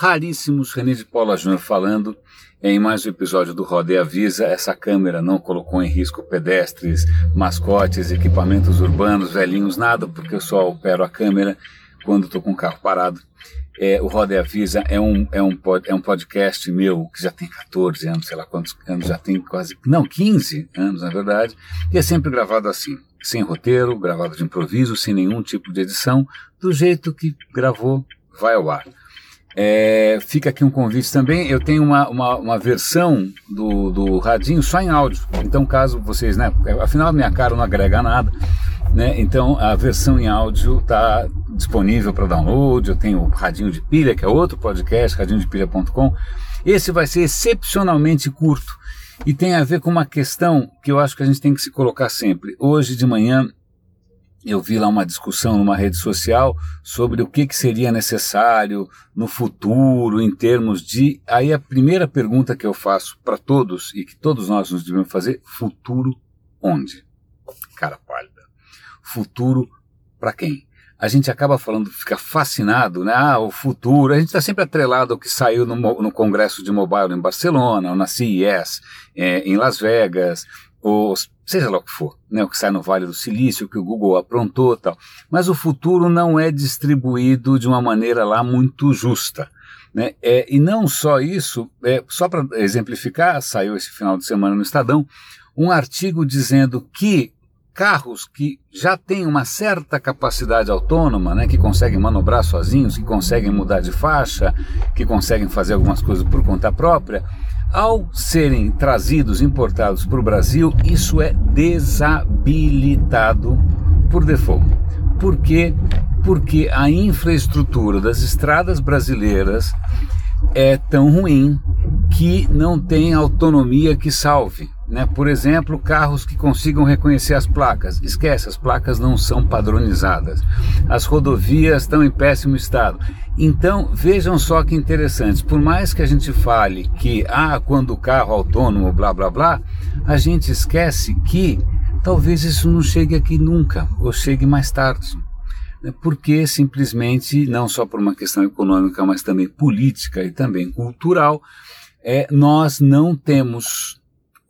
raríssimos, René de Paula Júnior falando em mais um episódio do Roda e Avisa. Essa câmera não colocou em risco pedestres, mascotes, equipamentos urbanos, velhinhos, nada, porque eu só opero a câmera quando estou com o carro parado. É, o Roda e Avisa é um, é, um é um podcast meu que já tem 14 anos, sei lá quantos anos, já tem quase, não, 15 anos na verdade, e é sempre gravado assim, sem roteiro, gravado de improviso, sem nenhum tipo de edição, do jeito que gravou, vai ao ar. É, fica aqui um convite também. Eu tenho uma, uma, uma, versão do, do radinho só em áudio. Então, caso vocês, né? Afinal, minha cara não agrega nada. Né? Então, a versão em áudio está disponível para download. Eu tenho o Radinho de Pilha, que é outro podcast, radinhodepilha.com. Esse vai ser excepcionalmente curto e tem a ver com uma questão que eu acho que a gente tem que se colocar sempre. Hoje de manhã eu vi lá uma discussão numa rede social sobre o que, que seria necessário no futuro em termos de. Aí a primeira pergunta que eu faço para todos e que todos nós nos devemos fazer: futuro onde? Cara pálida. Futuro para quem? A gente acaba falando, fica fascinado, né? Ah, o futuro. A gente está sempre atrelado ao que saiu no, no Congresso de Mobile em Barcelona, ou na CES é, em Las Vegas, ou seja lá o que for, né, o que sai no Vale do Silício, o que o Google aprontou tal. Mas o futuro não é distribuído de uma maneira lá muito justa. Né? É, e não só isso, é, só para exemplificar, saiu esse final de semana no Estadão, um artigo dizendo que carros que já têm uma certa capacidade autônoma, né, que conseguem manobrar sozinhos, que conseguem mudar de faixa, que conseguem fazer algumas coisas por conta própria, ao serem trazidos, importados para o Brasil, isso é desabilitado por default. Por quê? Porque a infraestrutura das estradas brasileiras é tão ruim que não tem autonomia que salve. Né? Por exemplo, carros que consigam reconhecer as placas. Esquece, as placas não são padronizadas. As rodovias estão em péssimo estado. Então, vejam só que interessante. Por mais que a gente fale que, ah, quando o carro autônomo, blá blá blá, a gente esquece que talvez isso não chegue aqui nunca, ou chegue mais tarde. Né? Porque simplesmente, não só por uma questão econômica, mas também política e também cultural, é, nós não temos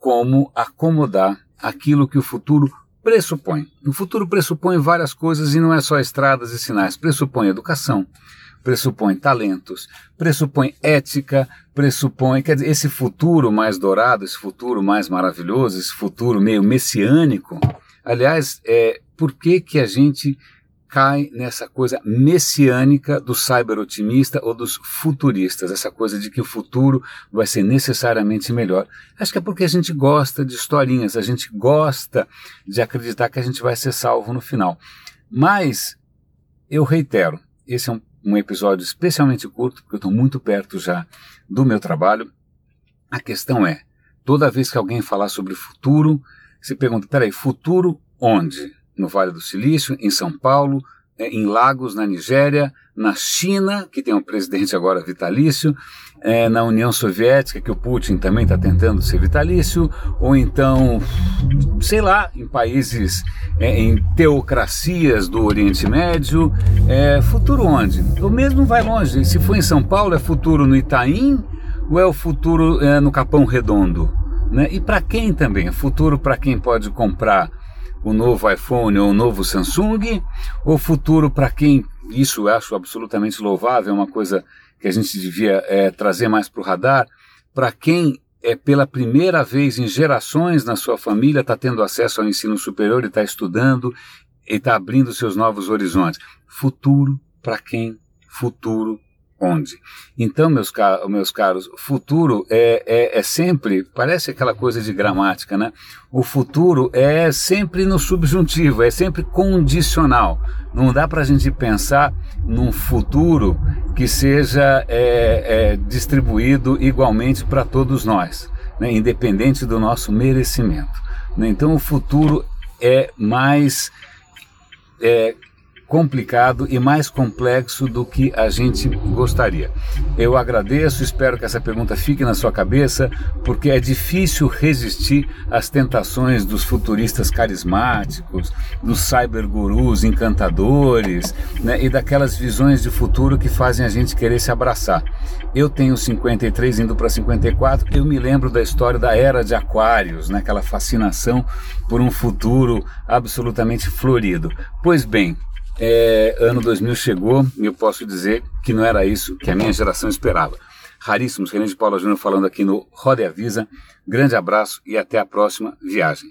como acomodar aquilo que o futuro pressupõe. O futuro pressupõe várias coisas e não é só estradas e sinais, pressupõe educação, pressupõe talentos, pressupõe ética, pressupõe, quer dizer, esse futuro mais dourado, esse futuro mais maravilhoso, esse futuro meio messiânico. Aliás, é, por que que a gente cai nessa coisa messiânica do cyber-otimista ou dos futuristas, essa coisa de que o futuro vai ser necessariamente melhor. Acho que é porque a gente gosta de historinhas, a gente gosta de acreditar que a gente vai ser salvo no final. Mas, eu reitero, esse é um, um episódio especialmente curto, porque eu estou muito perto já do meu trabalho. A questão é, toda vez que alguém falar sobre futuro, se pergunta, peraí, futuro onde? No Vale do Silício, em São Paulo, é, em Lagos, na Nigéria, na China, que tem um presidente agora vitalício, é, na União Soviética, que o Putin também está tentando ser vitalício, ou então, sei lá, em países, é, em teocracias do Oriente Médio. É, futuro onde? O mesmo vai longe. Se for em São Paulo, é futuro no Itaim ou é o futuro é, no Capão Redondo? Né? E para quem também? Futuro para quem pode comprar o novo iPhone ou o novo Samsung, ou futuro para quem, isso eu acho absolutamente louvável, é uma coisa que a gente devia é, trazer mais para o radar, para quem é pela primeira vez em gerações na sua família está tendo acesso ao ensino superior e está estudando e está abrindo seus novos horizontes. Futuro para quem? Futuro onde. Então, meus, meus caros, futuro é, é, é, sempre, parece aquela coisa de gramática, né? O futuro é sempre no subjuntivo, é sempre condicional. Não dá para a gente pensar num futuro que seja é, é distribuído igualmente para todos nós, né? independente do nosso merecimento. Né? Então, o futuro é mais é, complicado e mais complexo do que a gente gostaria. Eu agradeço, espero que essa pergunta fique na sua cabeça, porque é difícil resistir às tentações dos futuristas carismáticos, dos cybergurus encantadores né, e daquelas visões de futuro que fazem a gente querer se abraçar. Eu tenho 53 indo para 54, eu me lembro da história da era de Aquários, né, aquela fascinação por um futuro absolutamente florido. Pois bem, é, ano 2000 chegou e eu posso dizer que não era isso que a minha geração esperava. Raríssimos, René de Paula Júnior falando aqui no Roda e Avisa. Grande abraço e até a próxima viagem.